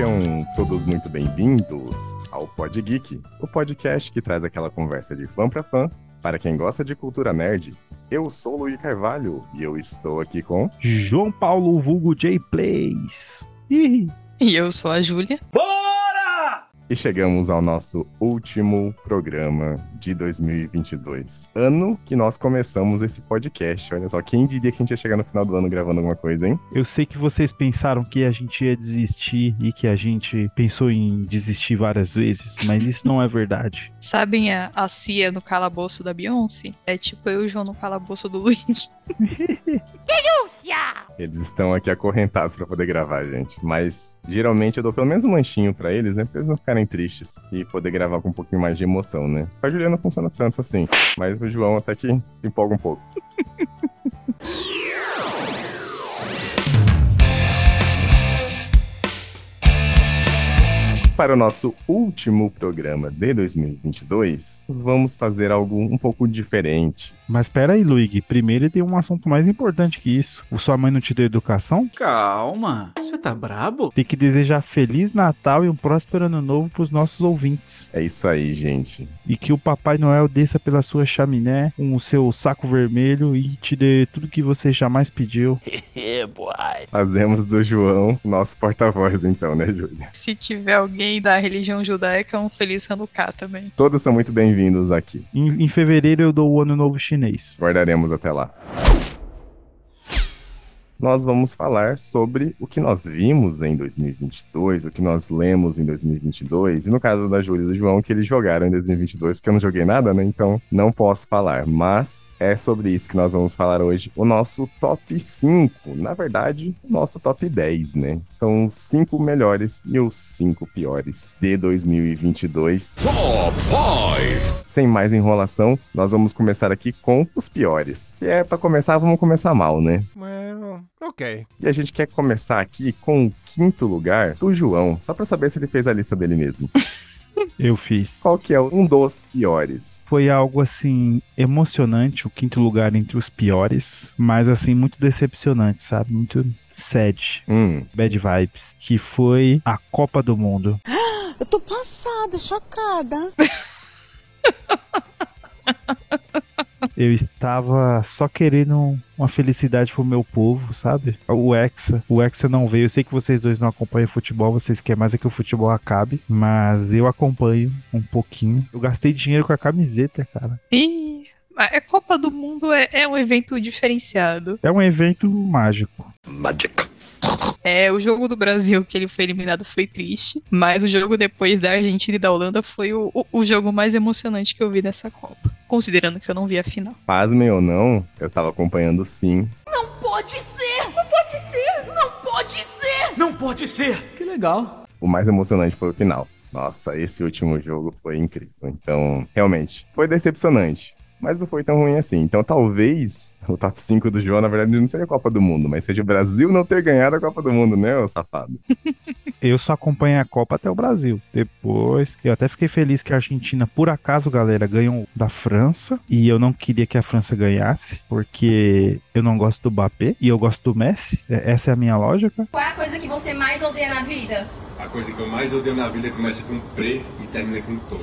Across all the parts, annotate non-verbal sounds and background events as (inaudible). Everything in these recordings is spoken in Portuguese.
Sejam todos muito bem-vindos ao Pod Geek, o podcast que traz aquela conversa de fã para fã para quem gosta de cultura nerd. Eu sou o Luiz Carvalho e eu estou aqui com João Paulo Vulgo J Plays. E eu sou a Júlia. E chegamos ao nosso último programa de 2022. Ano que nós começamos esse podcast. Olha só, quem diria que a gente ia chegar no final do ano gravando alguma coisa, hein? Eu sei que vocês pensaram que a gente ia desistir e que a gente pensou em desistir várias vezes, mas isso não é verdade. (laughs) Sabem a, a Cia no calabouço da Beyoncé? É tipo eu e o João no calabouço do Luiz. (laughs) Eles estão aqui acorrentados para poder gravar, gente. Mas geralmente eu dou pelo menos um lanchinho para eles, né? Pra eles não ficarem tristes e poder gravar com um pouquinho mais de emoção, né? Com a Juliana não funciona tanto assim, mas o João até que empolga um pouco. (laughs) Para o nosso último programa de 2022, nós vamos fazer algo um pouco diferente. Mas pera aí, Luigi. Primeiro tem um assunto mais importante que isso. O sua mãe não te deu educação? Calma, você tá brabo? Tem que desejar Feliz Natal e um próspero ano novo pros nossos ouvintes. É isso aí, gente. E que o Papai Noel desça pela sua chaminé com o seu saco vermelho e te dê tudo que você jamais pediu. (laughs) Fazemos do João nosso porta-voz, então, né, Júlia? Se tiver alguém da religião judaica, um feliz Hanukkah também. Todos são muito bem-vindos aqui. Em, em fevereiro eu dou o ano novo chinês. Guardaremos até lá. Nós vamos falar sobre o que nós vimos em 2022, o que nós lemos em 2022, e no caso da Júlia e do João, que eles jogaram em 2022, porque eu não joguei nada, né? Então não posso falar. Mas é sobre isso que nós vamos falar hoje. O nosso top 5, na verdade, o nosso top 10, né? São os 5 melhores e os 5 piores de 2022. Top 5! Sem mais enrolação, nós vamos começar aqui com os piores. E é, pra começar, vamos começar mal, né? Well, ok. E a gente quer começar aqui com o quinto lugar do João, só pra saber se ele fez a lista dele mesmo. (laughs) Eu fiz. Qual que é um dos piores? Foi algo assim emocionante, o quinto lugar entre os piores, mas assim muito decepcionante, sabe? Muito sad, Hum, bad vibes, que foi a Copa do Mundo. (gasps) Eu tô passada, chocada. (laughs) Eu estava só querendo uma felicidade pro meu povo, sabe? O Hexa. O Hexa não veio. Eu sei que vocês dois não acompanham futebol, vocês querem mais é que o futebol acabe, mas eu acompanho um pouquinho. Eu gastei dinheiro com a camiseta, cara. Ih, a Copa do Mundo é, é um evento diferenciado. É um evento mágico. Magic. É, o jogo do Brasil, que ele foi eliminado, foi triste. Mas o jogo depois da Argentina e da Holanda foi o, o, o jogo mais emocionante que eu vi nessa Copa. Considerando que eu não vi a final. pasmem ou não, eu tava acompanhando sim. Não pode ser! Não pode ser! Não pode ser! Não pode ser! Que legal. O mais emocionante foi o final. Nossa, esse último jogo foi incrível. Então, realmente, foi decepcionante. Mas não foi tão ruim assim. Então, talvez o top 5 do João, na verdade, não seja a Copa do Mundo, mas seja o Brasil não ter ganhado a Copa do Mundo, né, ô safado? (laughs) Eu só acompanhei a Copa até o Brasil. Depois, eu até fiquei feliz que a Argentina, por acaso, galera, ganhou da França. E eu não queria que a França ganhasse, porque eu não gosto do Mbappé e eu gosto do Messi. É- Essa é a minha lógica. Qual é a coisa que você mais odeia na vida? A coisa que eu mais odeio na vida começa com pre e termina com to.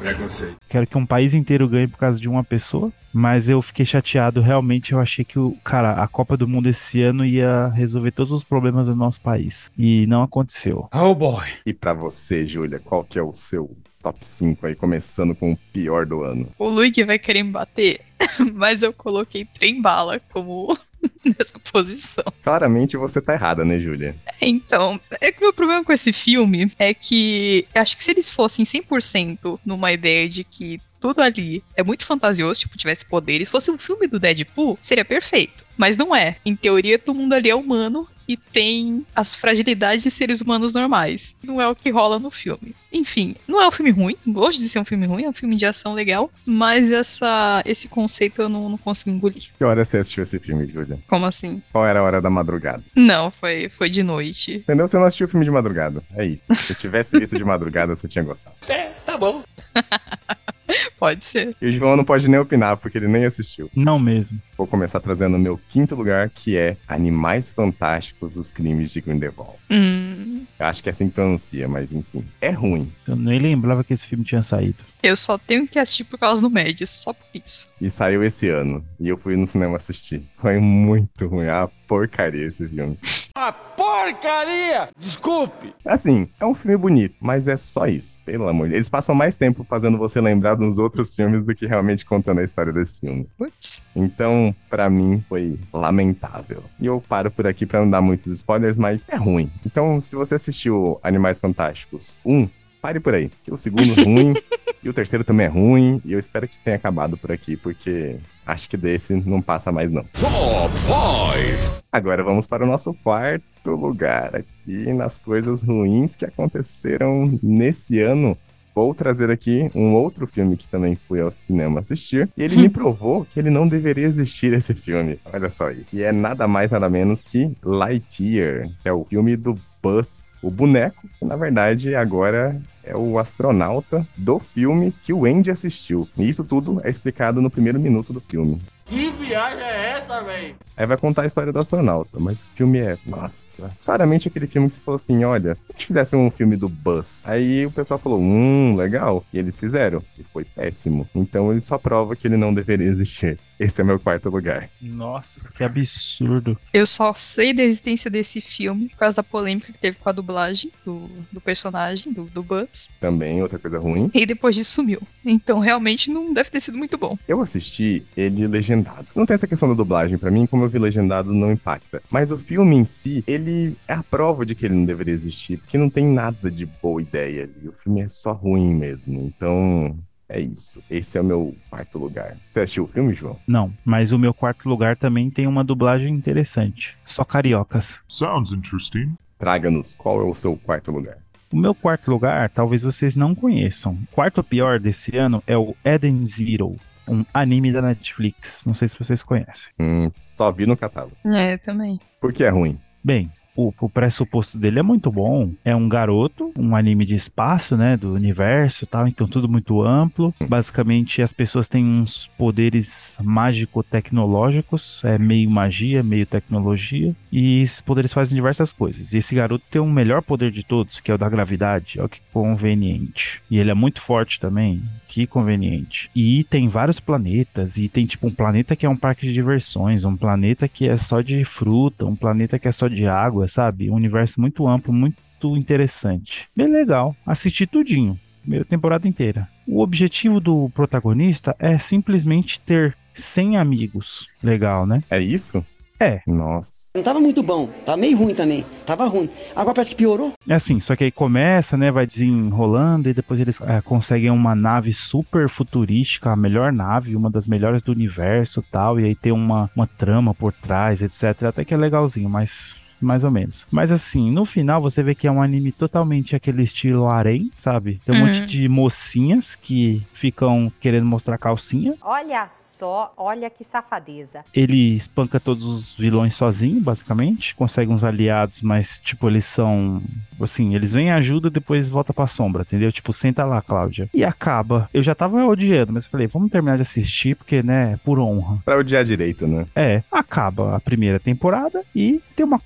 Preconceito. Quero que um país inteiro ganhe por causa de uma pessoa. Mas eu fiquei chateado. Realmente, eu achei que o cara, a Copa do Mundo esse ano ia resolver todos os problemas do nosso país. E não aconteceu. Oh boy. E pra você, Júlia, qual que é o seu top 5 aí, começando com o pior do ano? O Luigi vai querer me bater, (laughs) mas eu coloquei trem bala como (laughs) nessa posição. Claramente você tá errada, né, Júlia? Então, é que o meu problema com esse filme é que acho que se eles fossem 100% numa ideia de que tudo ali é muito fantasioso, tipo, tivesse poderes, fosse um filme do Deadpool, seria perfeito. Mas não é. Em teoria, todo mundo ali é humano e tem as fragilidades de seres humanos normais. Não é o que rola no filme. Enfim, não é um filme ruim, longe de ser um filme ruim, é um filme de ação legal, mas essa, esse conceito eu não, não consigo engolir. Que hora você assistiu esse filme, Júlia? Como assim? Qual era a hora da madrugada? Não, foi, foi de noite. Entendeu? Você não assistiu o filme de madrugada. É isso. Se tivesse visto de madrugada, você tinha gostado. É, tá bom. (laughs) (laughs) Pode ser. E o João não pode nem opinar, porque ele nem assistiu. Não mesmo. Vou começar trazendo o meu quinto lugar, que é Animais Fantásticos, Os Crimes de Grindelwald. Hum, Eu acho que é assim que pronuncia, mas enfim. É ruim. Eu nem lembrava que esse filme tinha saído. eu só tenho que assistir por causa do Médici, só por isso. E saiu esse ano. E eu fui no cinema assistir. Foi muito ruim. Ah, porcaria esse filme. Uma porcaria! Desculpe! Assim, é um filme bonito, mas é só isso. Pelo amor de Deus. Eles passam mais tempo fazendo você lembrar dos outros filmes do que realmente contando a história desse filme. Putz. Então, pra mim, foi lamentável. E eu paro por aqui pra não dar muitos spoilers, mas é ruim. Então, se você assistiu Animais Fantásticos 1, pare por aí. Que o segundo é ruim (laughs) e o terceiro também é ruim. E eu espero que tenha acabado por aqui, porque acho que desse não passa mais, não. Top 5! Agora vamos para o nosso quarto lugar aqui nas coisas ruins que aconteceram nesse ano. Vou trazer aqui um outro filme que também fui ao cinema assistir. E ele me provou que ele não deveria existir esse filme. Olha só isso. E é nada mais, nada menos que Lightyear, que é o filme do Buzz, o boneco, na verdade agora é o astronauta do filme que o Andy assistiu. E isso tudo é explicado no primeiro minuto do filme. Que viagem é essa, velho? Aí vai contar a história do astronauta, mas o filme é, nossa, claramente aquele filme que você falou assim, olha, se a gente fizesse um filme do Buzz, aí o pessoal falou, hum, legal, e eles fizeram, e foi péssimo. Então ele só prova que ele não deveria existir. Esse é meu quarto lugar. Nossa, que absurdo. Eu só sei da existência desse filme por causa da polêmica que teve com a dublagem do, do personagem, do, do Buzz. Também, outra coisa ruim. E depois disso sumiu. Então realmente não deve ter sido muito bom. Eu assisti ele legendado. Não tem essa questão da dublagem, pra mim, como eu vi legendado, não impacta. Mas o filme em si, ele é a prova de que ele não deveria existir, porque não tem nada de boa ideia ali. O filme é só ruim mesmo. Então, é isso. Esse é o meu quarto lugar. Você assistiu o filme, João? Não, mas o meu quarto lugar também tem uma dublagem interessante. Só cariocas. Sounds interesting. Traga-nos, qual é o seu quarto lugar? O meu quarto lugar, talvez vocês não conheçam. O quarto pior desse ano é o Eden Zero, um anime da Netflix. Não sei se vocês conhecem. Hum, só vi no catálogo. É, também. Por que é ruim? Bem, o, o pressuposto dele é muito bom. É um garoto, um anime de espaço, né? Do universo e tal, então tudo muito amplo. Basicamente, as pessoas têm uns poderes mágico-tecnológicos, é meio magia, meio tecnologia, e esses poderes fazem diversas coisas. E esse garoto tem o melhor poder de todos, que é o da gravidade. Olha que conveniente. E ele é muito forte também. Que conveniente. E tem vários planetas, e tem tipo um planeta que é um parque de diversões, um planeta que é só de fruta, um planeta que é só de água, sabe? Um universo muito amplo, muito interessante. Bem legal. Assisti tudinho, primeira temporada inteira. O objetivo do protagonista é simplesmente ter 100 amigos. Legal, né? É isso? É. Nossa. Não tava muito bom, tava meio ruim também. Tava ruim. Agora parece que piorou. É assim, só que aí começa, né, vai desenrolando e depois eles é, conseguem uma nave super futurística, a melhor nave, uma das melhores do universo tal, e aí tem uma, uma trama por trás, etc. Até que é legalzinho, mas mais ou menos. Mas assim, no final você vê que é um anime totalmente aquele estilo harém, sabe? Tem um Uhum. monte de mocinhas que ficam querendo mostrar calcinha. Olha só, olha que safadeza. Ele espanca todos os vilões sozinho, basicamente. Consegue uns aliados, mas, tipo, eles são. Assim, eles vêm ajuda e depois volta pra sombra, entendeu? Tipo, senta lá, Cláudia. E acaba. Eu já tava odiando, mas falei, vamos terminar de assistir, porque, né, por honra. Pra odiar direito, né? É, acaba a primeira temporada e tem uma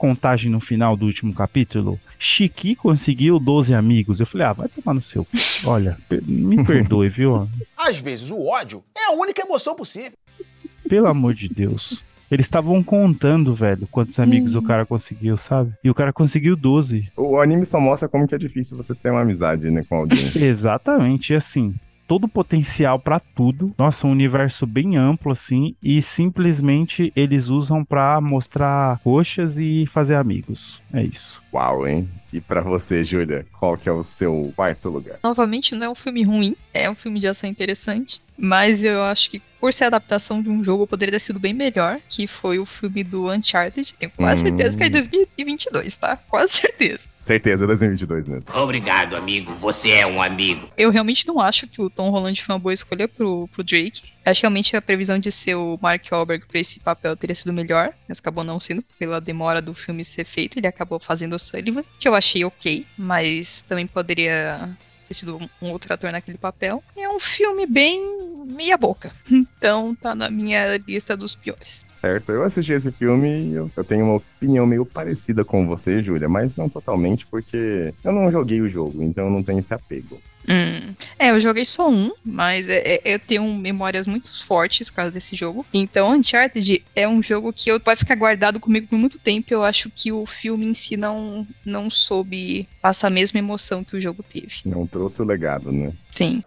no final do último capítulo. Chiqui conseguiu 12 amigos. Eu falei, ah, vai tomar no seu. Olha, me (laughs) perdoe, viu? Às vezes o ódio é a única emoção possível. Pelo amor de Deus. Eles estavam contando, velho, quantos amigos o cara conseguiu, sabe? E o cara conseguiu 12. O anime só mostra como que é difícil você ter uma amizade, né, com alguém. (laughs) Exatamente, e assim, todo o potencial pra tudo. Nossa, um universo bem amplo assim e simplesmente eles usam pra mostrar roxas e fazer amigos. É isso. Uau, hein? E pra você, Júlia, qual que é o seu quarto lugar? Novamente, não é um filme ruim, é um filme de ação interessante. Mas eu acho que por ser adaptação de um jogo, poderia ter sido bem melhor, que foi o filme do Uncharted. Tenho quase Hum. certeza que é de 2022, tá? Quase certeza. Certeza, 2022 mesmo. Obrigado, amigo. Você é um amigo. Eu realmente não acho que o Tom Holland foi uma boa escolha pro, pro Drake. Acho que realmente a previsão de ser o Mark Wahlberg pra esse papel teria sido melhor, mas acabou não sendo, pela demora do filme ser feito. Ele acabou fazendo o Sullivan, que eu achei ok, mas também poderia ter sido um outro ator naquele papel. É um filme bem meia boca. (laughs) Então tá na minha lista dos piores. Certo, eu assisti esse filme e eu, eu tenho uma opinião meio parecida com você, Júlia, mas não totalmente, porque eu não joguei o jogo, então eu não tenho esse apego. Hum. É, eu joguei só um, mas é, é, eu tenho memórias muito fortes por causa desse jogo. Então, Uncharted é um jogo que eu, vai ficar guardado comigo por muito tempo. Eu acho que o filme em si não, não soube passar a mesma emoção que o jogo teve. Não trouxe o legado, né? Sim.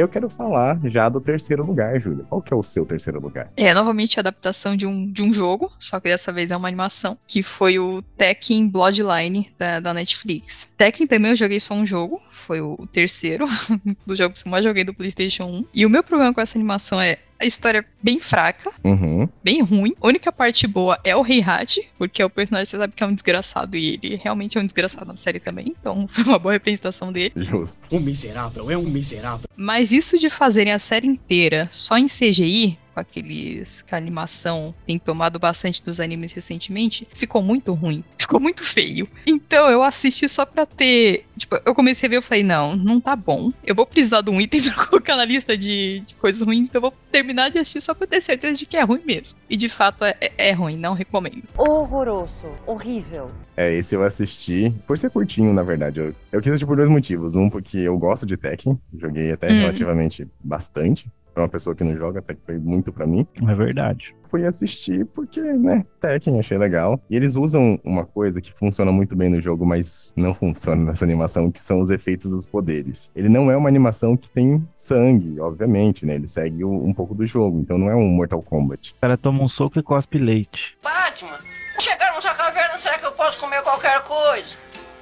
Eu quero falar já do terceiro lugar, Júlia. Qual que é o seu terceiro lugar? É novamente a adaptação de um, de um jogo, só que dessa vez é uma animação, que foi o Tekken Bloodline da, da Netflix. Tekken também eu joguei só um jogo, foi o terceiro (laughs) dos jogos que eu mais joguei do PlayStation 1. E o meu problema com essa animação é a história é bem fraca, Uhum. bem ruim. A única parte boa é o Rei Hat, porque é o personagem você sabe que é um desgraçado e ele realmente é um desgraçado na série também, então (laughs) foi uma boa representação dele. Justo. Um miserável é um miserável. Mas isso de fazerem a série inteira só em CGI, com aqueles que a animação tem tomado bastante dos animes recentemente, ficou muito ruim. Ficou muito feio. Então eu assisti só pra ter. Tipo, eu comecei a ver e falei, não, não tá bom. Eu vou precisar de um item (laughs) pra colocar na lista de, de coisas ruins, então eu vou terminar de assistir só pra ter certeza de que é ruim mesmo. E de fato é, é- é ruim, não recomendo. Horroroso. Horrível. É, esse eu assisti por ser curtinho, na verdade. Eu, eu quis assistir por dois motivos. Um, porque eu gosto de Tekken, joguei até Hum. relativamente bastante. Pra uma pessoa que não joga, até que foi muito pra mim. É verdade. Fui assistir porque, né, Tekken, achei legal. E eles usam uma coisa que funciona muito bem no jogo, mas não funciona nessa animação, que são os efeitos dos poderes. Ele não é uma animação que tem sangue, obviamente, né? Ele segue um pouco do jogo, então não é um Mortal Kombat. O cara toma um soco e cospe leite. Batman, chegarmos à caverna, será que eu posso comer qualquer coisa?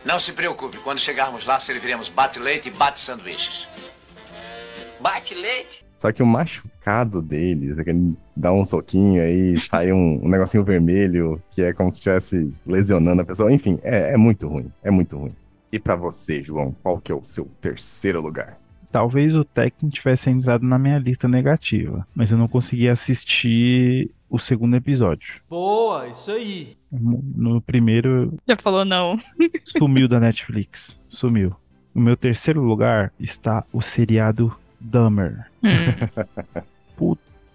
Não se preocupe, quando chegarmos lá, serviremos bate-leite e bate-sanduíches. Bate-leite? Só que o machucado deles, é que ele dá um soquinho aí, sai um, um negocinho vermelho, que é como se estivesse lesionando a pessoa. Enfim, é, é muito ruim. É muito ruim. E pra você, João, qual que é o seu terceiro lugar? Talvez o Tekken tivesse entrado na minha lista negativa, mas eu não consegui assistir o segundo episódio. Boa, isso aí. No no primeiro, Já falou não. sumiu da Netflix. Sumiu. No meu terceiro lugar está o seriado dumber. Hmm. (laughs)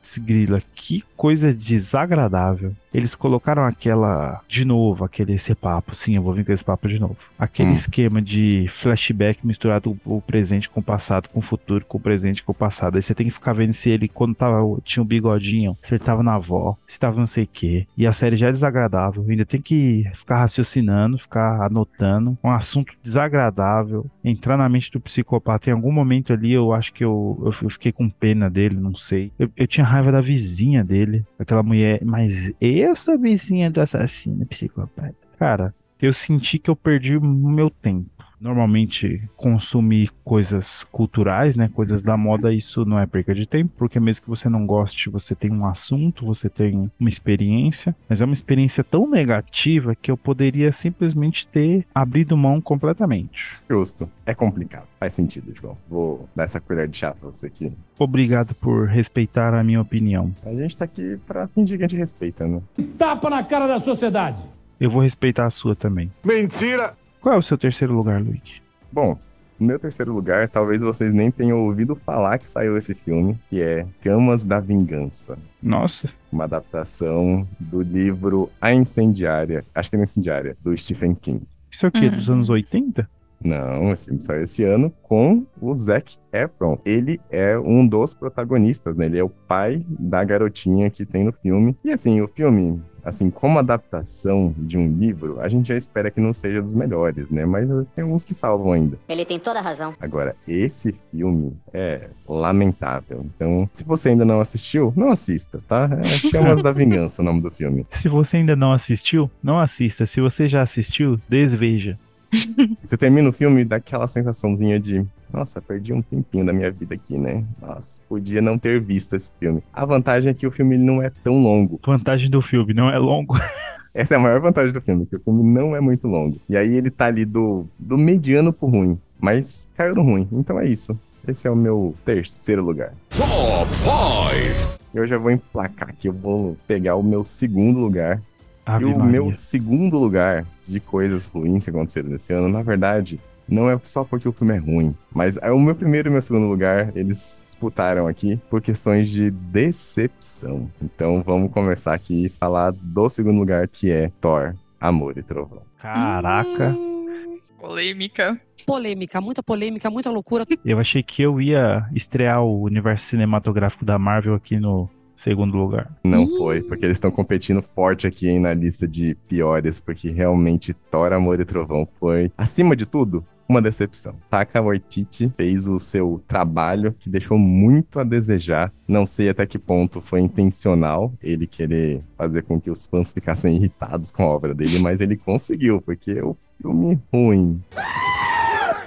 Putz, grila, que coisa desagradável. Eles colocaram aquela. De novo, aquele esse papo. Sim, eu vou vir com esse papo de novo. Aquele Hum. esquema de flashback misturado o presente com o passado, com o futuro, com o presente com o passado. Aí você tem que ficar vendo se ele, quando tava, tinha um bigodinho, se ele tava na avó, se tava não sei o quê. E a série já é desagradável. Ainda tem que ficar raciocinando, ficar anotando. Um assunto desagradável. Entrar na mente do psicopata. Em algum momento ali, eu acho que eu, eu, eu fiquei com pena dele, não sei. Eu, eu tinha raiva da vizinha dele, aquela mulher. Mas eu sou vizinha do assassino psicopata. Cara, eu senti que eu perdi meu tempo. Normalmente, consumir coisas culturais, né? Coisas da moda, isso não é perca de tempo, porque mesmo que você não goste, você tem um assunto, você tem uma experiência, mas é uma experiência tão negativa que eu poderia simplesmente ter abrido mão completamente. Justo. É complicado. Faz sentido, João. Vou dar essa colher de chá pra você aqui. Obrigado por respeitar a minha opinião. A gente tá aqui pra fingir que a gente respeita, né? Tapa na cara da sociedade. Eu vou respeitar a sua também. Mentira. Qual é o seu terceiro lugar, Luke? Bom, no meu terceiro lugar, talvez vocês nem tenham ouvido falar que saiu esse filme, que é Camas da Vingança. Nossa. Uma adaptação do livro A Incendiária, acho que é A Incendiária, do Stephen King. Isso é o quê? Dos anos 80? Não, esse filme saiu esse ano com o Zac Efron. Ele é um dos protagonistas, né? Ele é o pai da garotinha que tem no filme. E assim, o filme, assim, como adaptação de um livro, a gente já espera que não seja dos melhores, né? Mas tem alguns que salvam ainda. Ele tem toda a razão. Agora, esse filme é lamentável. Então, se você ainda não assistiu, não assista, tá? É Chamas da (laughs) Vingança o nome do filme. Se você ainda não assistiu, não assista. Se você já assistiu, desveja. (laughs) Você termina o filme e dá aquela sensaçãozinha de. Nossa, perdi um tempinho da minha vida aqui, né? Nossa, podia não ter visto esse filme. A vantagem é que o filme não é tão longo. Vantagem do filme, não é longo. (laughs) Essa é a maior vantagem do filme, que o filme não é muito longo. E aí ele tá ali do, do mediano pro ruim. Mas caiu no ruim. Então é isso. Esse é o meu terceiro lugar. Top 5. Eu já vou emplacar aqui, eu vou pegar o meu segundo lugar, Ave e o Maria. meu segundo lugar de coisas ruins que aconteceram nesse ano, na verdade, não é só porque o filme é ruim, mas é o meu primeiro e meu segundo lugar, eles disputaram aqui por questões de decepção. Então vamos começar aqui e falar do segundo lugar, que é Thor, Amor e Trovão. Caraca. Hum, polêmica. Polêmica, muita polêmica, muita loucura. Eu achei que eu ia estrear o universo cinematográfico da Marvel aqui no segundo lugar. Não foi, porque eles estão competindo forte aqui hein, na lista de piores, porque realmente Thor, Amor e Trovão foi, acima de tudo, uma decepção. Taka Waititi fez o seu trabalho que deixou muito a desejar. Não sei até que ponto foi intencional ele querer fazer com que os fãs ficassem irritados com a obra dele, mas ele conseguiu, porque é o filme ruim.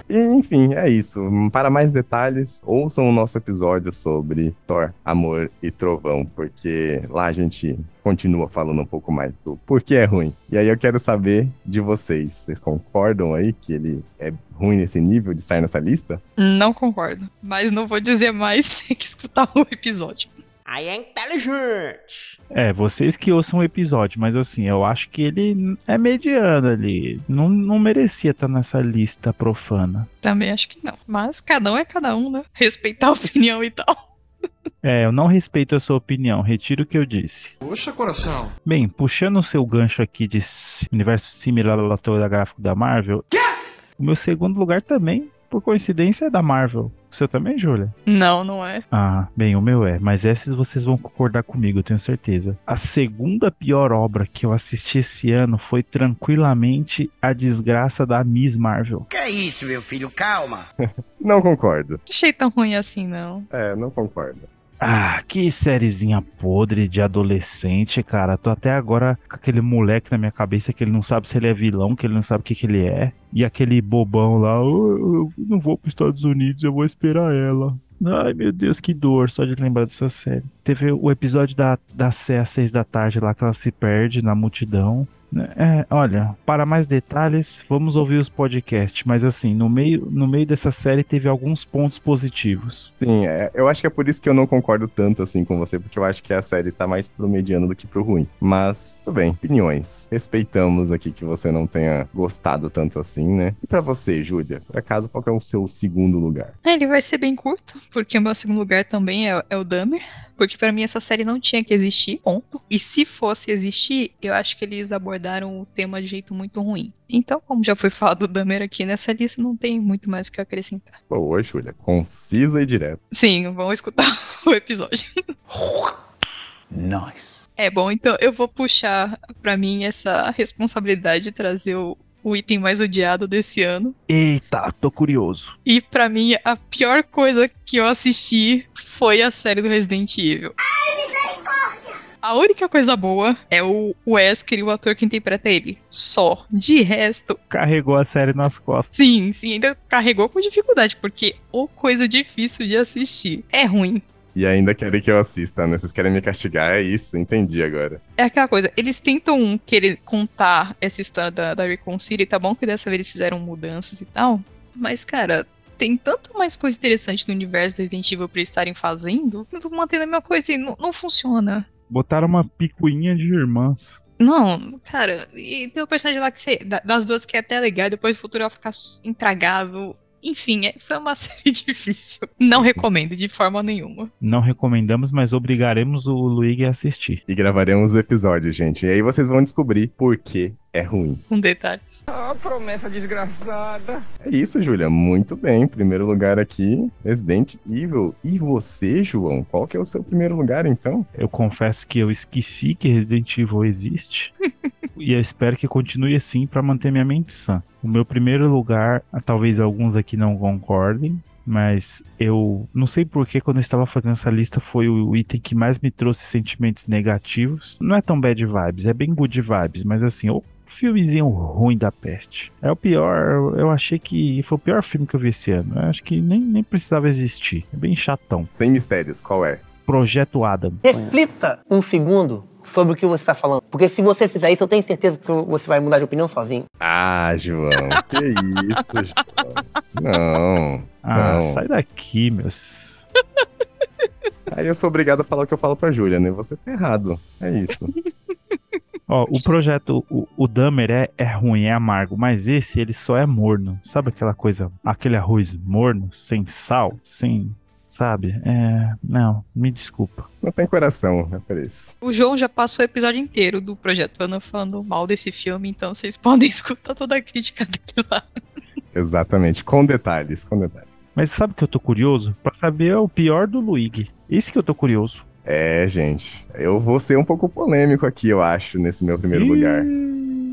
E, enfim, é isso. Para mais detalhes, ouçam o nosso episódio sobre Thor, Amor e Trovão, porque lá a gente continua falando um pouco mais do porquê é ruim. E aí eu quero saber de vocês. Vocês concordam aí que ele é ruim nesse nível de estar nessa lista? Não concordo. Mas não vou dizer mais, (laughs) tem que escutar o episódio. Aí é inteligente. É, vocês que ouçam o episódio, mas assim, eu acho que ele é mediano ali. Não, não merecia estar nessa lista profana. Também acho que não. Mas cada um é cada um, né? Respeitar a opinião e tal. É, eu não respeito a sua opinião, retiro o que eu disse. Puxa, coração. Bem, puxando o seu gancho aqui de universo cinematográfico da Marvel, o meu segundo lugar também, por coincidência, é da Marvel. O seu também, Júlia? Não, não é. Ah, bem, o meu é, mas essas vocês vão concordar comigo, eu tenho certeza. A segunda pior obra que eu assisti esse ano foi tranquilamente A Desgraça da Miss Marvel. Que é isso, meu filho? Calma. (laughs) Não concordo. Achei tão ruim assim, não. É, não concordo. Ah, que sériezinha podre de adolescente, cara. Tô até agora com aquele moleque na minha cabeça que ele não sabe se ele é vilão, que ele não sabe o que, que ele é. E aquele bobão lá, "Oh, eu não vou pros Estados Unidos, eu vou esperar ela. Ai, meu Deus, que dor, só de lembrar dessa série. Teve o episódio da, da Sé às seis da tarde lá que ela se perde na multidão. É, olha, para mais detalhes, vamos ouvir os podcasts, mas assim, no meio, no meio dessa série teve alguns pontos positivos. Sim, é, eu acho que é por isso que eu não concordo tanto assim com você, porque eu acho que a série tá mais pro mediano do que pro ruim. Mas, tudo bem, opiniões. Respeitamos aqui que você não tenha gostado tanto assim, né? E pra você, Júlia, por acaso, qual que é o seu segundo lugar? É, Ele vai ser bem curto, porque o meu segundo lugar também é, é o Dahmer. Porque pra mim essa série não tinha que existir, ponto. E se fosse existir, eu acho que eles abordaram o tema de jeito muito ruim. Então, como já foi falado do Dahmer aqui nessa lista, não tem muito mais o que acrescentar. Boa, Júlia, concisa e direta. Sim, vamos escutar (laughs) o episódio. Nice. É bom, então eu vou puxar pra mim essa responsabilidade de trazer o, o item mais odiado desse ano. Eita, tô curioso. E pra mim, a pior coisa que eu assisti foi a série do Resident Evil. A única coisa boa é o Wesker e o ator que interpreta ele. Só. De resto, Carregou a série nas costas. sim, sim, ainda carregou com dificuldade, porque ou coisa difícil de assistir. É ruim. E ainda querem que eu assista, né? Vocês querem me castigar, é isso, entendi agora. É aquela coisa, eles tentam querer contar essa história da, da Recon City, tá bom que dessa vez eles fizeram mudanças e tal, mas, cara, tem tanto mais coisa interessante no universo do Resident Evil pra eles estarem fazendo, eu tô mantendo a mesma coisa e não, não funciona. Botaram uma picuinha de irmãs. Não, cara, e tem o personagem lá que você, da- das duas que é até legal, e depois o futuro vai ficar intragável. Enfim, é- foi uma (laughs) série difícil. Não recomendo de forma nenhuma. Não recomendamos, mas obrigaremos o Luigi a assistir. E gravaremos o episódio, gente. E aí vocês vão descobrir por que é ruim. Com detalhes. Ah, promessa desgraçada. É isso, Júlia. Muito bem. Primeiro lugar aqui, Resident Evil. E você, João? Qual que é o seu primeiro lugar, então? Eu confesso que eu esqueci que Resident Evil existe. (laughs) e eu espero que continue assim pra manter minha mente sã. O meu primeiro lugar, talvez alguns aqui não concordem, mas eu não sei porque quando eu estava fazendo essa lista foi o item que mais me trouxe sentimentos negativos. Não é tão bad vibes, é bem good vibes, mas assim, o filmezinho ruim da peste. É o pior, eu- eu achei que foi o pior filme que eu vi esse ano. Eu acho que nem, nem precisava existir. É bem chatão. Sem mistérios, qual é? Projeto Adam. Reflita um segundo sobre o que você está falando. Porque se você fizer isso, eu tenho certeza que você vai mudar de opinião sozinho. Ah, João. (laughs) que isso, João. Não. Ah, não. sai daqui, meus. Aí eu sou obrigado a falar o que eu falo pra Júlia, né? Você tá errado. É isso. (laughs) Ó, o projeto, o, o Dahmer é, é ruim, é amargo, mas esse, ele só é morno. Sabe aquela coisa, aquele arroz morno, sem sal, sem sabe? É. Não, me desculpa. Não tem coração, é por isso. O João já passou o episódio inteiro do Projeto Ana falando mal desse filme, então vocês (laughs) podem escutar toda a crítica dele lá. Exatamente, com detalhes, com detalhes. Mas sabe o que eu tô curioso? Pra saber o pior do Luigi. Isso que eu tô curioso. É, gente. Eu vou ser um pouco polêmico aqui, eu acho, nesse meu primeiro Ih. lugar.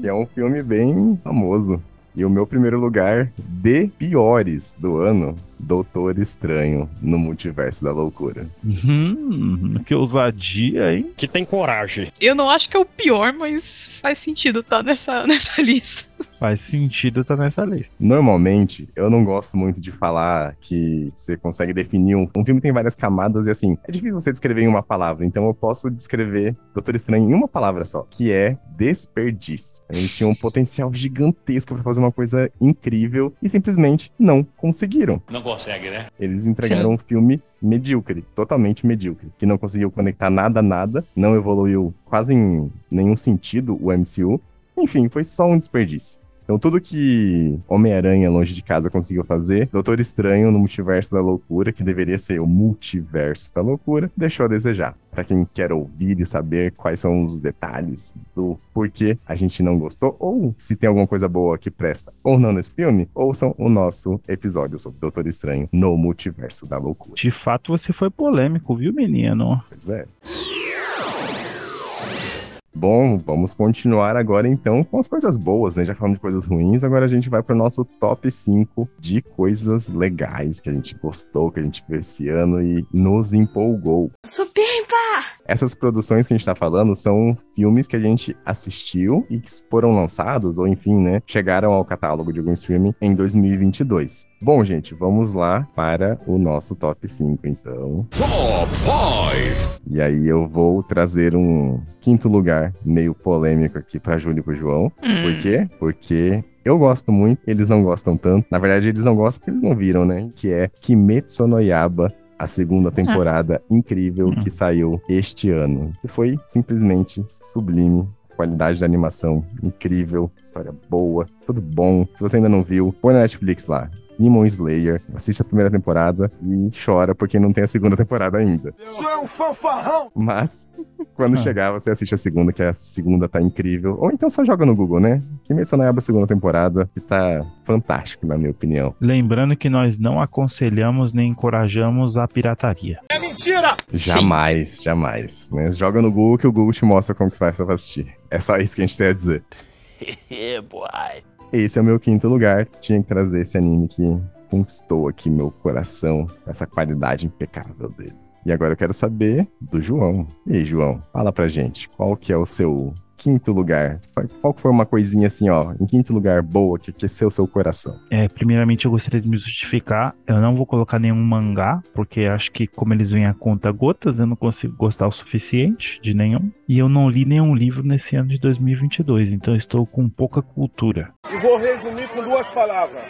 Que é um filme bem famoso. E o meu primeiro lugar de piores do ano, Doutor Estranho no Multiverso da Loucura. Hum, que ousadia, hein? Que tem coragem. Eu não acho que é o pior, mas faz sentido tá nessa, (laughs) nessa lista. Faz sentido tá nessa lista. Normalmente, eu não gosto muito de falar que você consegue definir um, um filme tem várias camadas e assim, é difícil você descrever em uma palavra, então eu posso descrever Doutor Estranho em uma palavra só, que é desperdício. Eles tinham um potencial gigantesco pra fazer uma coisa incrível e simplesmente não conseguiram. Não consegue, né? Eles entregaram um filme medíocre, totalmente medíocre, que não conseguiu conectar nada a nada, não evoluiu quase em nenhum sentido o MCU. Enfim, foi só um desperdício. Então, tudo que Homem-Aranha Longe de Casa conseguiu fazer, Doutor Estranho no Multiverso da Loucura, que deveria ser o Multiverso da Loucura, deixou a desejar. Pra quem quer ouvir e saber quais são os detalhes do porquê a gente não gostou, ou se tem alguma coisa boa que presta ou não nesse filme, ouçam o nosso episódio sobre Doutor Estranho no Multiverso da Loucura. De fato, você foi polêmico, viu, menino? Pois é. Bom, vamos continuar agora então com as coisas boas, né? Já falamos de coisas ruins, agora a gente vai para o nosso top 5 de coisas legais que a gente gostou, que a gente viu esse ano e nos empolgou. Supimpa! Essas produções que a gente tá falando são filmes que a gente assistiu e que foram lançados, ou enfim, né, chegaram ao catálogo de algum streaming em 2022. Bom, gente, vamos lá para o nosso top 5, então. Top 5! E aí eu vou trazer um quinto lugar meio polêmico aqui para Júlio e pro João. Por quê? Porque eu gosto muito, eles não gostam tanto. Na verdade, eles não gostam porque eles não viram, né? Que é Kimetsu no Yaba, a segunda temporada incrível que saiu este ano. Que foi simplesmente sublime. Qualidade da animação incrível, história boa, tudo bom. Se você ainda não viu, põe na Netflix lá. Demon Slayer, assista a primeira temporada e chora porque não tem a segunda temporada ainda. Isso é um fanfarrão! Mas, (laughs) quando Ah. chegar, você assiste a segunda, que a segunda tá incrível. Ou então só joga no Google, né? Kimetsu no Yaiba segunda temporada, que tá fantástico, na minha opinião. Lembrando que nós não aconselhamos nem encorajamos a pirataria. É mentira! Jamais, jamais. Né? Joga no Google que o Google te mostra como que faz pra assistir. É só isso que a gente tem a dizer. (laughs) boy. Esse é o meu quinto lugar. Tinha que trazer esse anime que conquistou aqui meu coração, essa qualidade impecável dele. E agora eu quero saber do João. E aí, João, fala pra gente, qual que é o seu quinto lugar? Qual- foi uma coisinha assim, ó, em quinto lugar boa que aqueceu o seu coração? É, primeiramente eu gostaria de me justificar. Eu não vou colocar nenhum mangá, porque acho que como eles vêm a conta gotas, eu não consigo gostar o suficiente de nenhum. E eu não li nenhum livro nesse ano de 2022, então estou com pouca cultura. E vou resumir com duas palavras.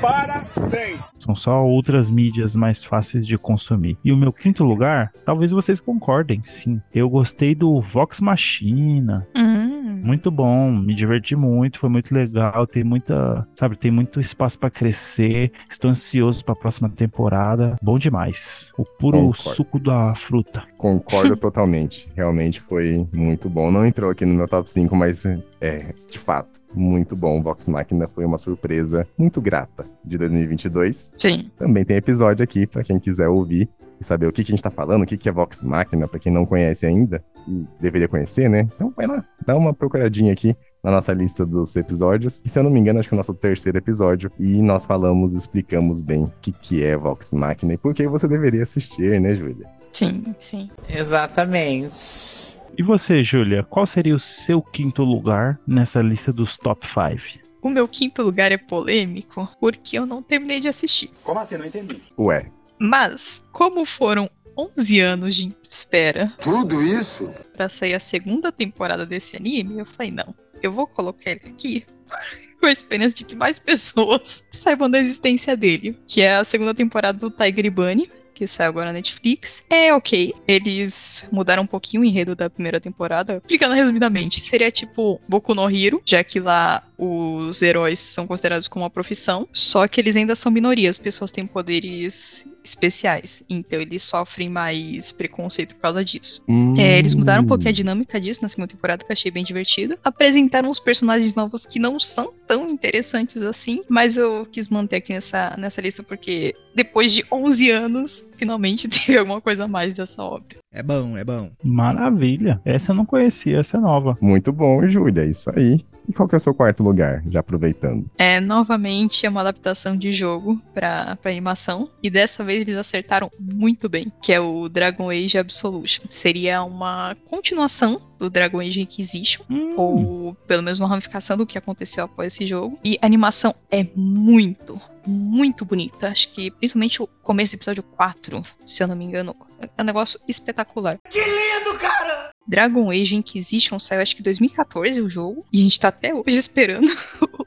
Parabéns! São só outras mídias mais fáceis de consumir. E o meu quinto lugar, talvez vocês concordem, sim. Eu gostei do Vox Machina. Hum. Muito bom, me diverti muito, foi muito legal, tem muita, sabe, tem muito espaço pra crescer. Estou ansioso pra próxima temporada. Bom demais. O puro Concordo. suco da fruta. Concordo (laughs) totalmente. Realmente foi muito bom. Não entrou aqui no meu top 5, mas é, de fato, muito bom. Vox Machina foi uma surpresa muito grata de 2022. Sim. Também tem episódio aqui pra quem quiser ouvir e saber o que, que a gente tá falando, o que, que é Vox Machina, pra quem não conhece ainda e deveria conhecer, né? Então vai lá, dá uma procuradinha aqui na nossa lista dos episódios. E se eu não me engano, acho que é o nosso terceiro episódio. E nós falamos, explicamos bem o que, que é Vox Machina e por que você deveria assistir, né, Júlia? Sim, sim. Exatamente. E você, Júlia, qual seria o seu quinto lugar nessa lista dos top 5? O meu quinto lugar é polêmico porque eu não terminei de assistir. Como assim? Não entendi. Ué, Mas, como foram 11 anos de espera Tudo isso? pra sair a segunda temporada desse anime, eu falei, não, eu vou colocar ele aqui (laughs) com a esperança de que mais pessoas (laughs) saibam da existência dele. Que é a segunda temporada do Tiger Bunny. Que saiu agora na Netflix. É ok. Eles mudaram um pouquinho o enredo da primeira temporada. Explicando resumidamente, seria tipo Boku no Hero, já que lá os heróis são considerados como uma profissão, só que eles ainda são minorias, as pessoas têm poderes especiais. Então eles sofrem mais preconceito por causa disso. Hum. É, eles mudaram um pouquinho a dinâmica disso na segunda temporada, que eu achei bem divertido. Apresentaram uns personagens novos que não são tão interessantes assim, mas eu quis manter aqui nessa, nessa lista porque depois de 11 anos, finalmente (laughs) teve alguma coisa a mais dessa obra. É bom, é bom. Maravilha. Essa eu não conhecia, essa é nova. Muito bom, Júlia, é isso aí. E qual que é o seu quarto lugar, já aproveitando? É, novamente, é uma adaptação de jogo pra, pra animação. E dessa vez eles acertaram muito bem, que é o Dragon Age Absolution. Seria uma continuação do Dragon Age Inquisition, Hum. ou pelo menos uma ramificação do que aconteceu após esse jogo. E a animação é muito, muito bonita. Acho que principalmente o começo do episódio 4, se eu não me engano, é um negócio espetacular. Que lindo, cara! Dragon Age Inquisition saiu acho que em 2014 o jogo, e a gente tá até hoje (laughs) esperando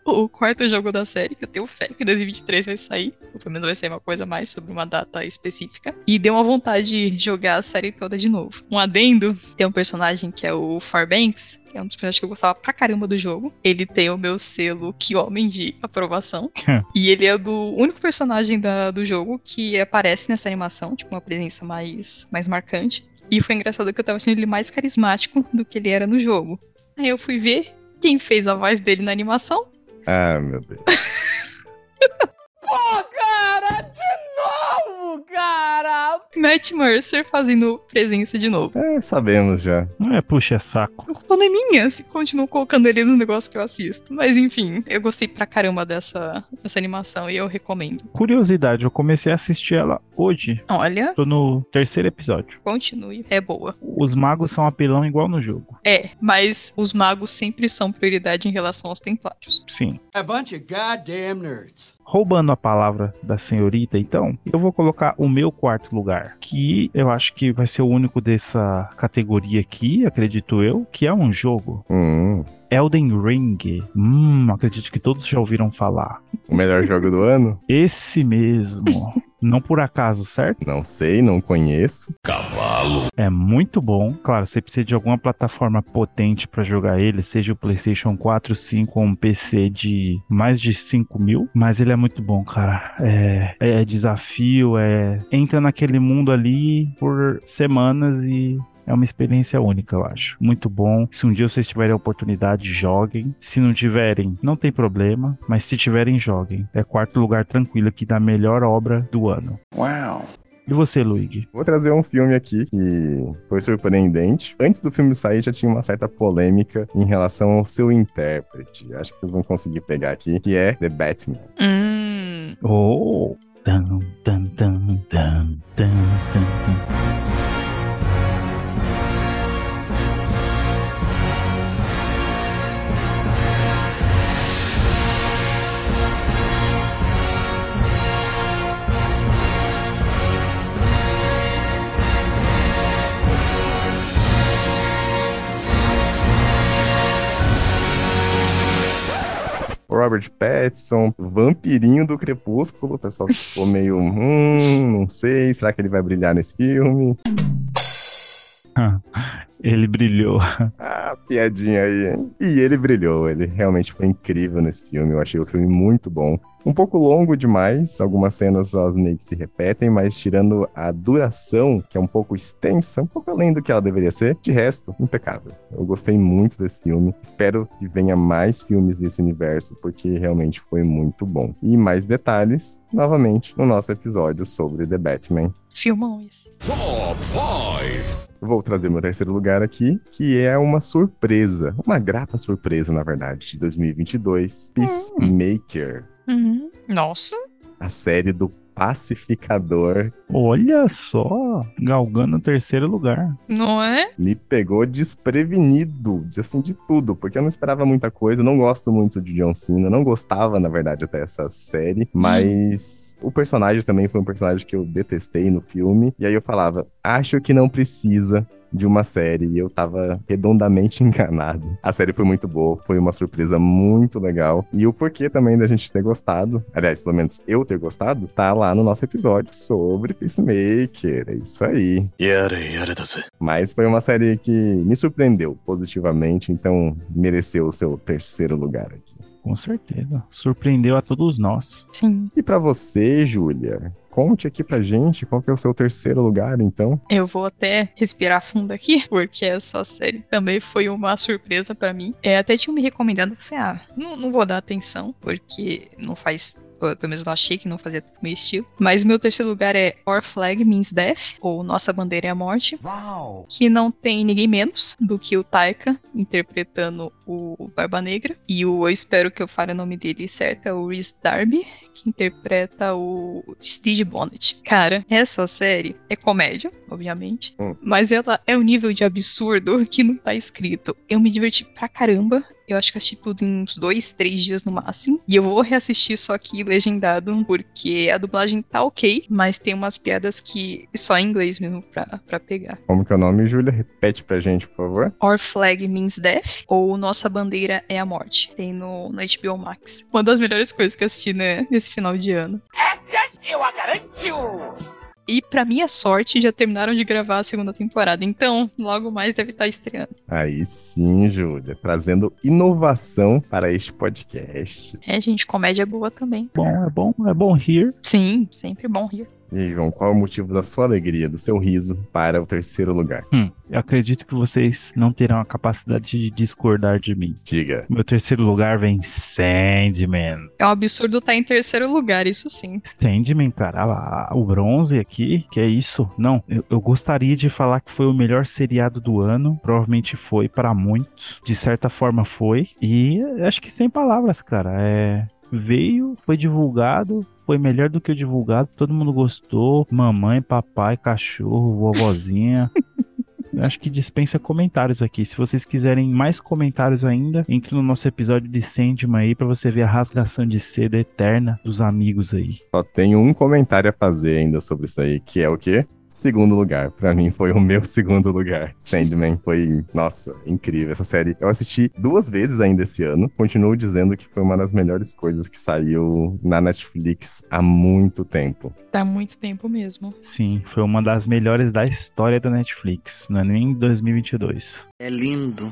o, quarto jogo da série, que eu tenho fé que em 2023 vai sair, ou pelo menos vai sair uma coisa mais sobre uma data específica, e deu uma vontade de jogar a série toda de novo. Um adendo, tem um personagem que é o Farbanks, que é um dos personagens que eu gostava pra caramba do jogo. Ele tem o meu selo Que Homem de aprovação. (laughs) e ele é do único personagem da- do jogo que aparece nessa animação, tipo, uma presença mais, mais marcante. E foi engraçado que eu tava achando ele mais carismático do que ele era no jogo. Aí eu fui ver quem fez a voz dele na animação. Ah, meu Deus. Pô, cara, de novo, cara! Matt Mercer fazendo presença de novo. É, sabemos já. Não é puxa saco. A culpa não é minha se continuo colocando ele no negócio que eu assisto. Mas enfim, eu gostei pra caramba dessa, dessa animação e eu recomendo. Curiosidade, eu comecei a assistir ela hoje. Olha, Tô no terceiro episódio. continue. É boa. Os magos são apelão igual no jogo. É, mas os magos sempre são prioridade em relação aos templários. Sim. A bunch of goddamn nerds. Roubando a palavra da senhorita, então, eu vou colocar o meu quarto lugar, que eu acho que vai ser o único dessa categoria aqui, acredito eu, que é um jogo. Hum, Elden Ring. Hum, acredito que todos já ouviram falar. o melhor jogo do ano? Esse mesmo. (laughs) Não por acaso, certo? Não sei, não conheço. Cavalo. É muito bom. Claro, você precisa de alguma plataforma potente pra jogar ele, seja o PlayStation 4, 5 ou um PC de mais de 5 mil. Mas ele é muito bom, cara. É, é desafio, é. Entra naquele mundo ali por semanas e. É uma experiência única, eu acho. Muito bom. Se um dia vocês tiverem a oportunidade, joguem. Se não tiverem, não tem problema. Mas se tiverem, joguem. É quarto lugar tranquilo aqui da melhor obra do ano. Uau. E você, Luigi? Vou trazer um filme aqui que foi surpreendente. Antes do filme sair, já tinha uma certa polêmica em relação ao seu intérprete. Acho que vocês vão conseguir pegar aqui, que é The Batman. Hum. Oh! Tan, tan, tan, tan, Pattinson, vampirinho do Crepúsculo. O pessoal ficou meio, hum, não sei, será que ele vai brilhar nesse filme? (laughs) Ele brilhou. (laughs) Ah, piadinha aí, hein? E ele brilhou, ele realmente foi incrível nesse filme. Eu achei o filme muito bom. Um pouco longo demais, algumas cenas elas meio que se repetem, mas tirando a duração, que é um pouco extensa, um pouco além do que ela deveria ser, de resto, impecável. Eu gostei muito desse filme. Espero que venha mais filmes desse universo, porque realmente foi muito bom. E mais detalhes, novamente, no nosso episódio sobre The Batman. Filmão esse. Top 5. Vou trazer meu terceiro lugar aqui, que é uma surpresa, uma grata surpresa, na verdade, de 2022. Peacemaker, Uhum. Nossa. a série do pacificador, Olha só, galgando o terceiro lugar. Não é? me pegou desprevenido, de, assim, de tudo, porque eu não esperava muita coisa, não gosto muito de John Cena, não gostava, na verdade, até essa série, mas mas o personagem também foi um personagem que eu detestei no filme. E aí eu falava, acho que não precisa de uma série e eu tava redondamente (laughs) enganado. A série foi muito boa, foi uma surpresa muito legal. E o porquê também da gente ter gostado, aliás, pelo menos eu ter gostado, tá lá no nosso episódio sobre Peacemaker. É isso aí. Mas foi uma série que me surpreendeu positivamente, então mereceu o seu terceiro lugar aqui. Com certeza. Surpreendeu a todos nós. Sim. E para você, Júlia? Conte aqui pra gente qual que é o seu terceiro lugar, então. Eu vou até respirar fundo aqui, porque essa série também foi uma surpresa para mim. É, até tinha me recomendado, eu falei, ah, não, não vou dar atenção, porque não faz pelo menos eu achei que não fazia meu estilo. Mas meu terceiro lugar é Our Flag Means Death, ou Nossa Bandeira é a Morte. Uau. Que não tem ninguém menos do que o Taika interpretando o Barba Negra. E o, eu espero que eu fale o nome dele certo, é o Rhys Darby, que interpreta o Steve Bonnet. Cara, essa série é comédia, obviamente, hum. mas ela é um nível de absurdo que não tá escrito. Eu me diverti pra caramba. Eu acho que assisti tudo em uns dois, três dias no máximo. E eu vou reassistir só aqui legendado, porque a dublagem tá ok, mas tem umas piadas que só em inglês mesmo pra, pra pegar. Como que é o nome, Júlia? Repete pra gente, por favor. Our Flag Means Death, ou Nossa Bandeira é a Morte. Tem no, no HBO Max. Uma das melhores coisas que eu assisti né, nesse final de ano. Essa eu a garanto! E pra minha sorte, já terminaram de gravar a segunda temporada. Então, logo mais deve estar estreando. Aí sim, Júlia, trazendo inovação para este podcast. É, gente, comédia boa também. Bom, é bom, é bom rir. Sim, sempre bom rir. E aí, João, qual é o motivo da sua alegria, do seu riso para o terceiro lugar? Hum, eu acredito que vocês não terão a capacidade de discordar de mim. Diga. Meu terceiro lugar vem Sandman. É um absurdo estar em terceiro lugar, isso sim. Sandman, cara, ah, o bronze aqui, que é isso? Não, eu, eu gostaria de falar que foi o melhor seriado do ano. Provavelmente foi para muitos. De certa forma foi. E acho que sem palavras, cara. É, veio, foi divulgado, foi melhor do que o divulgado, todo mundo gostou. Mamãe, papai, cachorro, vovozinha. Eu (laughs) acho que dispensa comentários aqui. Se vocês quiserem mais comentários ainda, entre no nosso episódio de Sandman aí pra você ver a rasgação de seda eterna dos amigos aí. Só tenho um comentário a fazer ainda sobre isso aí, que é o quê? Segundo lugar. Para mim foi o meu (laughs) segundo lugar. Sandman foi, nossa, incrível essa série. Eu assisti duas vezes ainda esse ano. Continuo dizendo que foi uma das melhores coisas que saiu na Netflix há muito tempo. Há muito tempo mesmo. Sim, foi uma das melhores da história da Netflix, não é nem 2022. É lindo,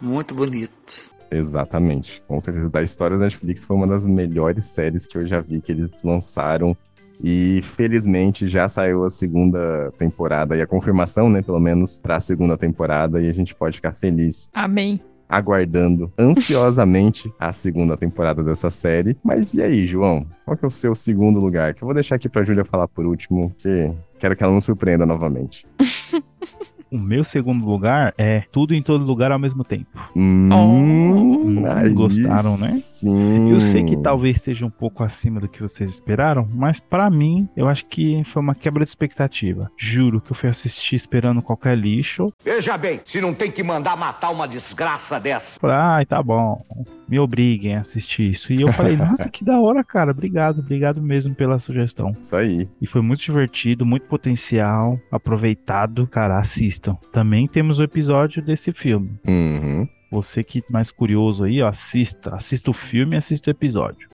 muito bonito. Exatamente. Com certeza, da história da Netflix foi uma das melhores séries que eu já vi que eles lançaram. E felizmente já saiu a segunda temporada e a confirmação, né, pelo menos, para a segunda temporada e a gente pode ficar feliz. Amém. Aguardando ansiosamente a segunda temporada dessa série. Mas e aí, João? Qual que é o seu segundo lugar? Que eu vou deixar aqui pra Júlia falar por último, que quero que ela nos surpreenda novamente. (laughs) O meu segundo lugar é Tudo em Todo Lugar ao mesmo tempo. Hum, Hum, gostaram, né? Sim. Eu sei que talvez esteja um pouco acima do que vocês esperaram, mas pra mim, eu acho que foi uma quebra de expectativa. Juro que eu fui assistir esperando qualquer lixo. Veja bem, se não tem que mandar matar uma desgraça dessa. Falei, Ai, tá bom. Me obriguem a assistir isso. E eu falei, (laughs) nossa, que da hora, cara. Obrigado, obrigado mesmo pela sugestão. Isso aí. E foi muito divertido, muito potencial, aproveitado. Cara, assistam. Também temos o episódio desse filme. Uhum. Você que é mais curioso aí, ó, assista. Assista o filme e assista o episódio.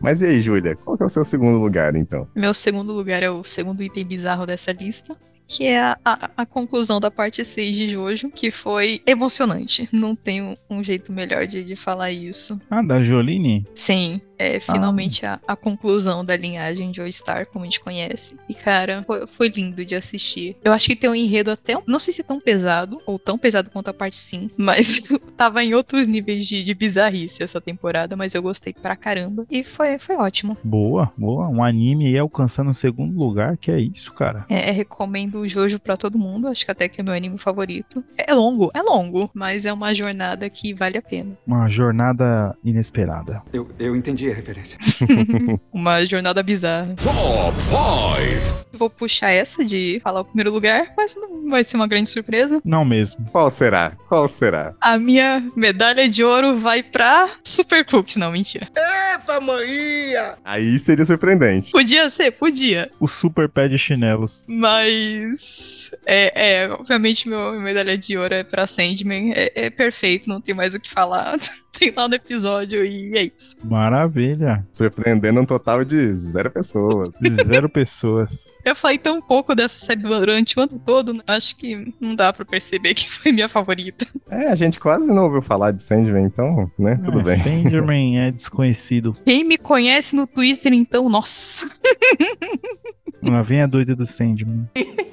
Mas e aí, Júlia? Qual que é o seu segundo lugar, então? Meu segundo lugar é o segundo item bizarro dessa lista. Que é a, a, a conclusão da parte 6 de Jojo, que foi emocionante. Não tem um, um jeito melhor de, de falar isso. Ah, da Jolene? Sim, é finalmente a, a conclusão da linhagem de All-Star, como a gente conhece. E, cara, foi, foi lindo de assistir. Eu acho que tem um enredo até. Não sei se é tão pesado, ou tão pesado quanto a parte 5, (laughs) mas (laughs) tava em outros níveis de, de bizarrice essa temporada, mas eu gostei pra caramba. E foi, foi ótimo. Boa, boa. Um anime aí alcançando o segundo lugar, que é isso, cara. É, recomendo recomendo Jojo pra todo mundo. Acho que até que é meu anime favorito. É longo, é longo, mas é uma jornada que vale a pena. Uma jornada inesperada. Eu, eu entendi a referência. (laughs) uma jornada bizarra. Top 5 Vou puxar essa de falar o primeiro lugar, mas não vai ser uma grande surpresa. Não mesmo. Qual será? Qual será? A minha medalha de ouro vai pra Super Cooks. Não, mentira. Eita, maninha! Aí seria surpreendente. Podia ser, podia. O super pé de chinelos. Mas. É, é obviamente, meu medalha de ouro é pra Sandman. É, é perfeito, não tem mais o que falar. (laughs) tem lá no episódio e é isso. Maravilha. Surpreendendo um total de zero pessoas. zero pessoas. Eu falei tão pouco dessa série durante o ano todo, acho que não dá pra perceber que foi minha favorita. É, a gente quase não ouviu falar de Sandman, então, né, tudo é, bem. Sandman é desconhecido. Quem me conhece no Twitter, então, nossa. (laughs) Lá vem a doida do Sandman. (laughs)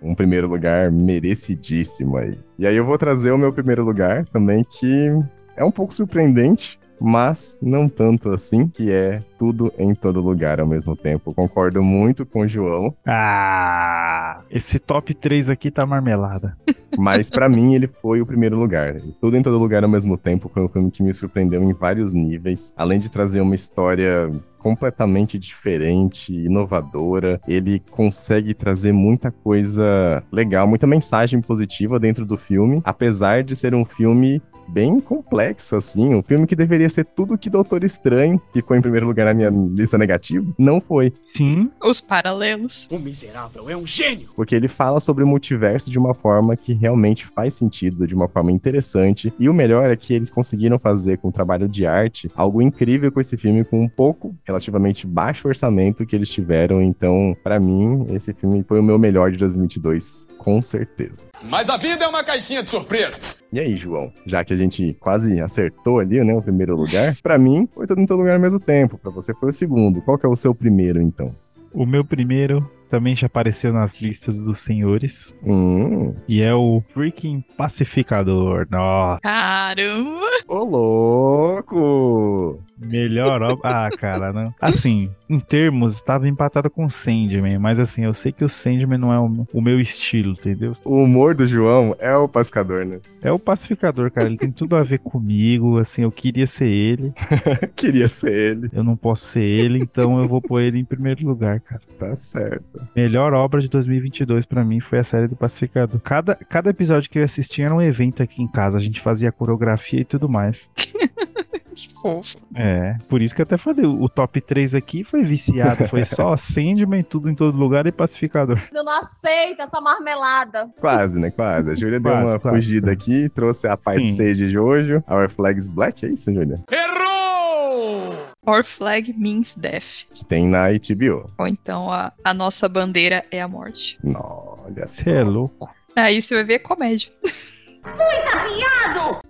um primeiro lugar merecidíssimo aí. E aí eu vou trazer o meu primeiro lugar também, que é um pouco surpreendente, mas não tanto assim, que é tudo em todo lugar ao mesmo tempo. Concordo muito com o João. Ah, esse top 3 aqui tá marmelada. (laughs) Mas para mim ele foi o primeiro lugar. Tudo em todo lugar ao mesmo tempo foi um filme que me surpreendeu em vários níveis, além de trazer uma história completamente diferente, inovadora. Ele consegue trazer muita coisa legal, muita mensagem positiva dentro do filme, apesar de ser um filme bem complexo, assim. Um filme que deveria ser tudo que Doutor Estranho, que ficou em primeiro lugar na minha lista negativa, não foi. Sim. Os paralelos. O miserável é um gênio. Porque ele fala sobre o multiverso de uma forma que realmente faz sentido, de uma forma interessante. E o melhor é que eles conseguiram fazer com o trabalho de arte algo incrível com esse filme, com um pouco, relativamente baixo orçamento que eles tiveram. Então, para mim, esse filme foi o meu melhor de 2022, com certeza. Mas a vida é uma caixinha de surpresas. E aí, João? Já que a gente quase acertou ali, né, o primeiro lugar, para mim foi todo em todo lugar ao mesmo tempo. Para você foi o segundo. Qual que é o seu primeiro, então? O meu primeiro também já apareceu nas listas dos senhores. Hum. E é o Freaking Pacificador. Nossa. Caramba! Ô, louco! Melhor obra. Ah, cara, não. Assim, em termos, estava empatado com o Sandman, mas assim, eu sei que o Sandman não é o, o, meu estilo, entendeu? O humor do João é o pacificador, né? É o pacificador, cara. Ele tem tudo a ver comigo. Assim, eu queria ser ele. (laughs) queria ser ele. Eu não posso ser ele, então eu vou pôr ele em primeiro lugar, cara. Tá certo. Melhor obra de 2022 para mim foi a série do Pacificador. Cada, cada episódio que eu assisti era um evento aqui em casa. A gente fazia coreografia e tudo mais. (laughs) que fofo. É, por isso que eu até falei, o top 3 aqui foi viciado, foi só (laughs) Sandman, tudo em todo lugar e Pacificador. Eu não aceito essa marmelada. Quase, né? Quase. A Júlia deu uma quase, fugida quase. aqui, trouxe a parte Sim. 6 de Jojo, Our Flags Black, é isso, Júlia? Errou! Our flag means death. Que tem na HBO. Ou então a, a nossa bandeira é a morte. Olha Você é louco. Aí você vai ver comédia. Muita piado!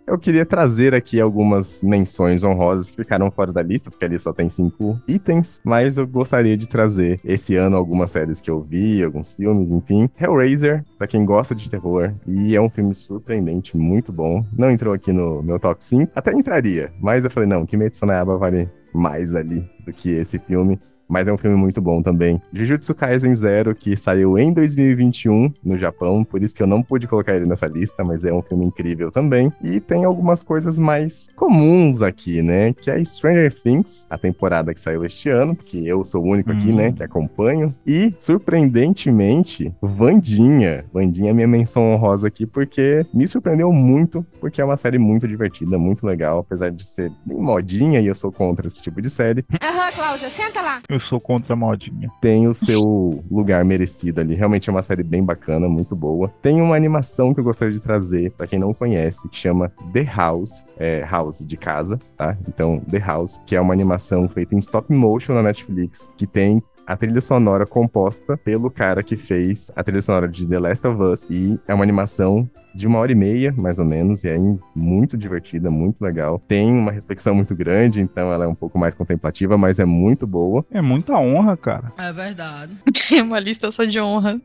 Eu queria trazer aqui algumas menções honrosas que ficaram fora da lista, porque ali só tem cinco itens, mas eu gostaria de trazer esse ano algumas séries que eu vi, alguns filmes, enfim. Hellraiser, pra quem gosta de terror, e é um filme surpreendente, muito bom. Não entrou aqui no meu top 5, até entraria, mas eu falei, não, Kimetsu no Yaiba vale mais ali do que esse filme mas é um filme muito bom também. Jujutsu Kaisen Zero, que saiu em 2021 no Japão, por isso que eu não pude colocar ele nessa lista, mas é um filme incrível também. E tem algumas coisas mais comuns aqui, né? Que é Stranger Things, a temporada que saiu este ano, porque eu sou o único aqui, né, que acompanho. E, surpreendentemente, Vandinha. Vandinha é minha menção honrosa aqui, porque me surpreendeu muito, porque é uma série muito divertida, muito legal, apesar de ser bem modinha, e eu sou contra esse tipo de série. Aham, uhum, Cláudia, senta lá. Eu sou contra a modinha. Tem o seu lugar merecido ali. Realmente é uma série bem bacana, muito boa. Tem uma animação que eu gostaria de trazer, para quem não conhece, que chama The House. É House de casa, tá? Então, The House, que é uma animação feita em stop motion na Netflix, que tem a trilha sonora composta pelo cara que fez a trilha sonora de The Last of Us. E é uma animação de uma hora e meia, mais ou menos, e é muito divertida, muito legal. Tem uma reflexão muito grande, então ela é um pouco mais contemplativa, mas é muito boa. É muita honra, cara. É verdade. (laughs) É uma lista só de honra.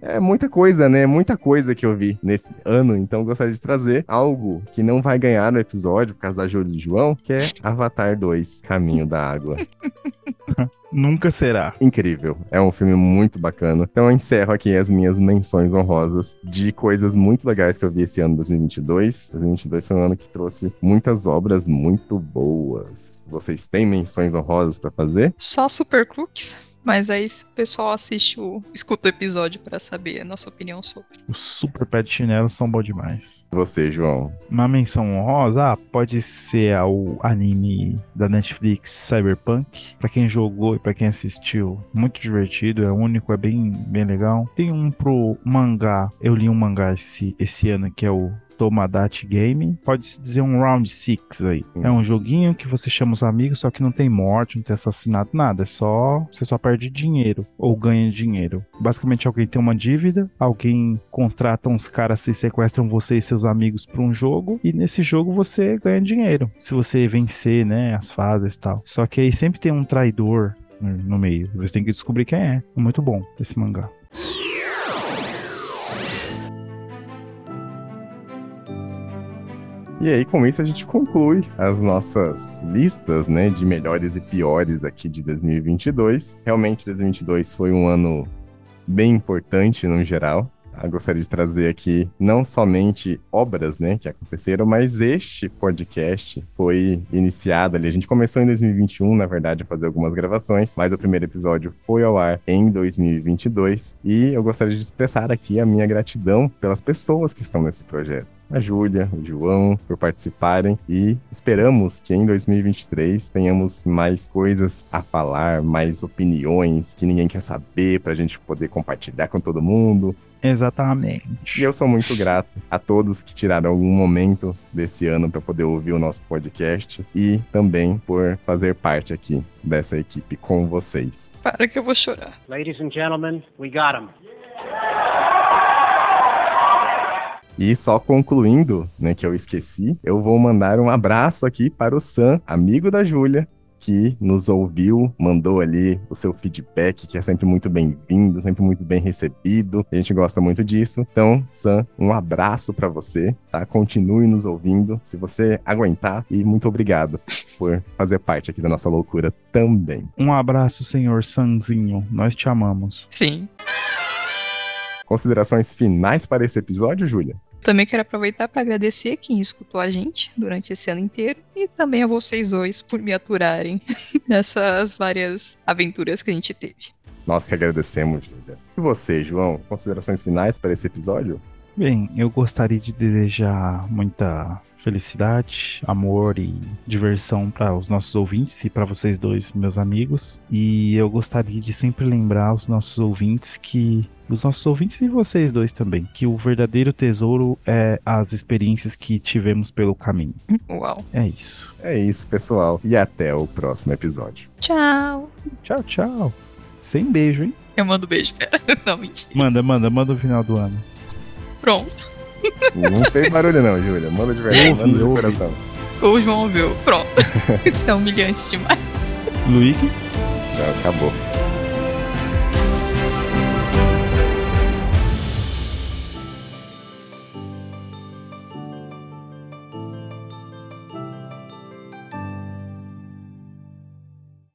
É muita coisa, né? Muita coisa que eu vi nesse ano, então gostaria de trazer algo que não vai ganhar no episódio, por causa da Júlia de João, que é Avatar 2, Caminho da Água. (laughs) Nunca será. Incrível. É um filme muito bacana. Então eu encerro aqui as minhas menções honrosas de coisas muito legais que eu vi esse ano 2022. 2022 foi um ano que trouxe muitas obras muito boas. Vocês têm menções honrosas para fazer? Só Super Crooks. Mas aí o pessoal assiste o. escuta o episódio para saber a nossa opinião sobre. Os Super Pet Chinelos são bons demais. Você, João. Uma menção honrosa, ah, pode ser ao anime da Netflix Cyberpunk. Para quem jogou e para quem assistiu, muito divertido, é único, é bem, bem legal. Tem um pro mangá, eu li um mangá esse, esse ano que é o Tomodachi Game. Pode-se dizer um Round 6 aí. Hum. É um joguinho que você chama os amigos, só que não tem morte, não tem assassinato, nada. É só. Você só perde dinheiro ou ganha dinheiro. Basicamente, alguém tem uma dívida, alguém contrata uns caras se sequestram você e seus amigos para um jogo, e nesse jogo você ganha dinheiro. Se você vencer, né, as fases e tal. Só que aí sempre tem um traidor no meio. Você tem que descobrir quem é. É muito bom esse mangá. E aí, com isso, a gente conclui as nossas listas, né, de melhores e piores aqui de 2022. Realmente, 2022 foi um ano bem importante no geral. Gostaria de trazer aqui não somente obras, né, que aconteceram, mas este podcast foi iniciado ali. A gente começou em 2021, na verdade, a fazer algumas gravações, mas o primeiro episódio foi ao ar em 2022 e eu gostaria de expressar aqui a minha gratidão pelas pessoas que estão nesse projeto a Júlia, o João, por participarem e esperamos que em 2023 tenhamos mais coisas a falar, mais opiniões que ninguém quer saber para a gente poder compartilhar com todo mundo. Exatamente. E eu sou muito grato a todos que tiraram algum momento desse ano para poder ouvir o nosso podcast e também por fazer parte aqui dessa equipe com vocês. Para que eu vou chorar. Ladies and gentlemen, we got him. E só concluindo, né, que eu esqueci, eu vou mandar um abraço aqui para o Sam, amigo da Júlia, que nos ouviu, mandou ali o seu feedback, que é sempre muito bem-vindo, sempre muito bem recebido. A gente gosta muito disso. Então, Sam, um abraço para você, tá? Continue nos ouvindo, se você aguentar, e muito obrigado por fazer parte aqui da nossa loucura também. Um abraço, senhor Sanzinho. Nós te amamos. Sim. Considerações finais para esse episódio, Júlia? Também quero aproveitar para agradecer quem escutou a gente durante esse ano inteiro e também a vocês dois por me aturarem (laughs) nessas várias aventuras que a gente teve. Nós que agradecemos, Júlia. E você, João, considerações finais para esse episódio? Bem, eu gostaria de desejar muita felicidade, amor e diversão para os nossos ouvintes e para vocês dois, meus amigos. E eu gostaria de sempre lembrar os nossos ouvintes que os nossos ouvintes e vocês dois também, que o verdadeiro tesouro é as experiências que tivemos pelo caminho. Uau. É isso. É isso, pessoal. E até o próximo episódio. Tchau. Tchau, tchau. Sem beijo, hein? Eu mando beijo, pera. (laughs) Não, mentira. Manda, manda, manda o final do ano. Pronto. Não fez barulho não, Júlia. Manda de verdade, manda de coração. O João ouviu. Pronto. (laughs) Isso é humilhante demais. Luigi? Já acabou.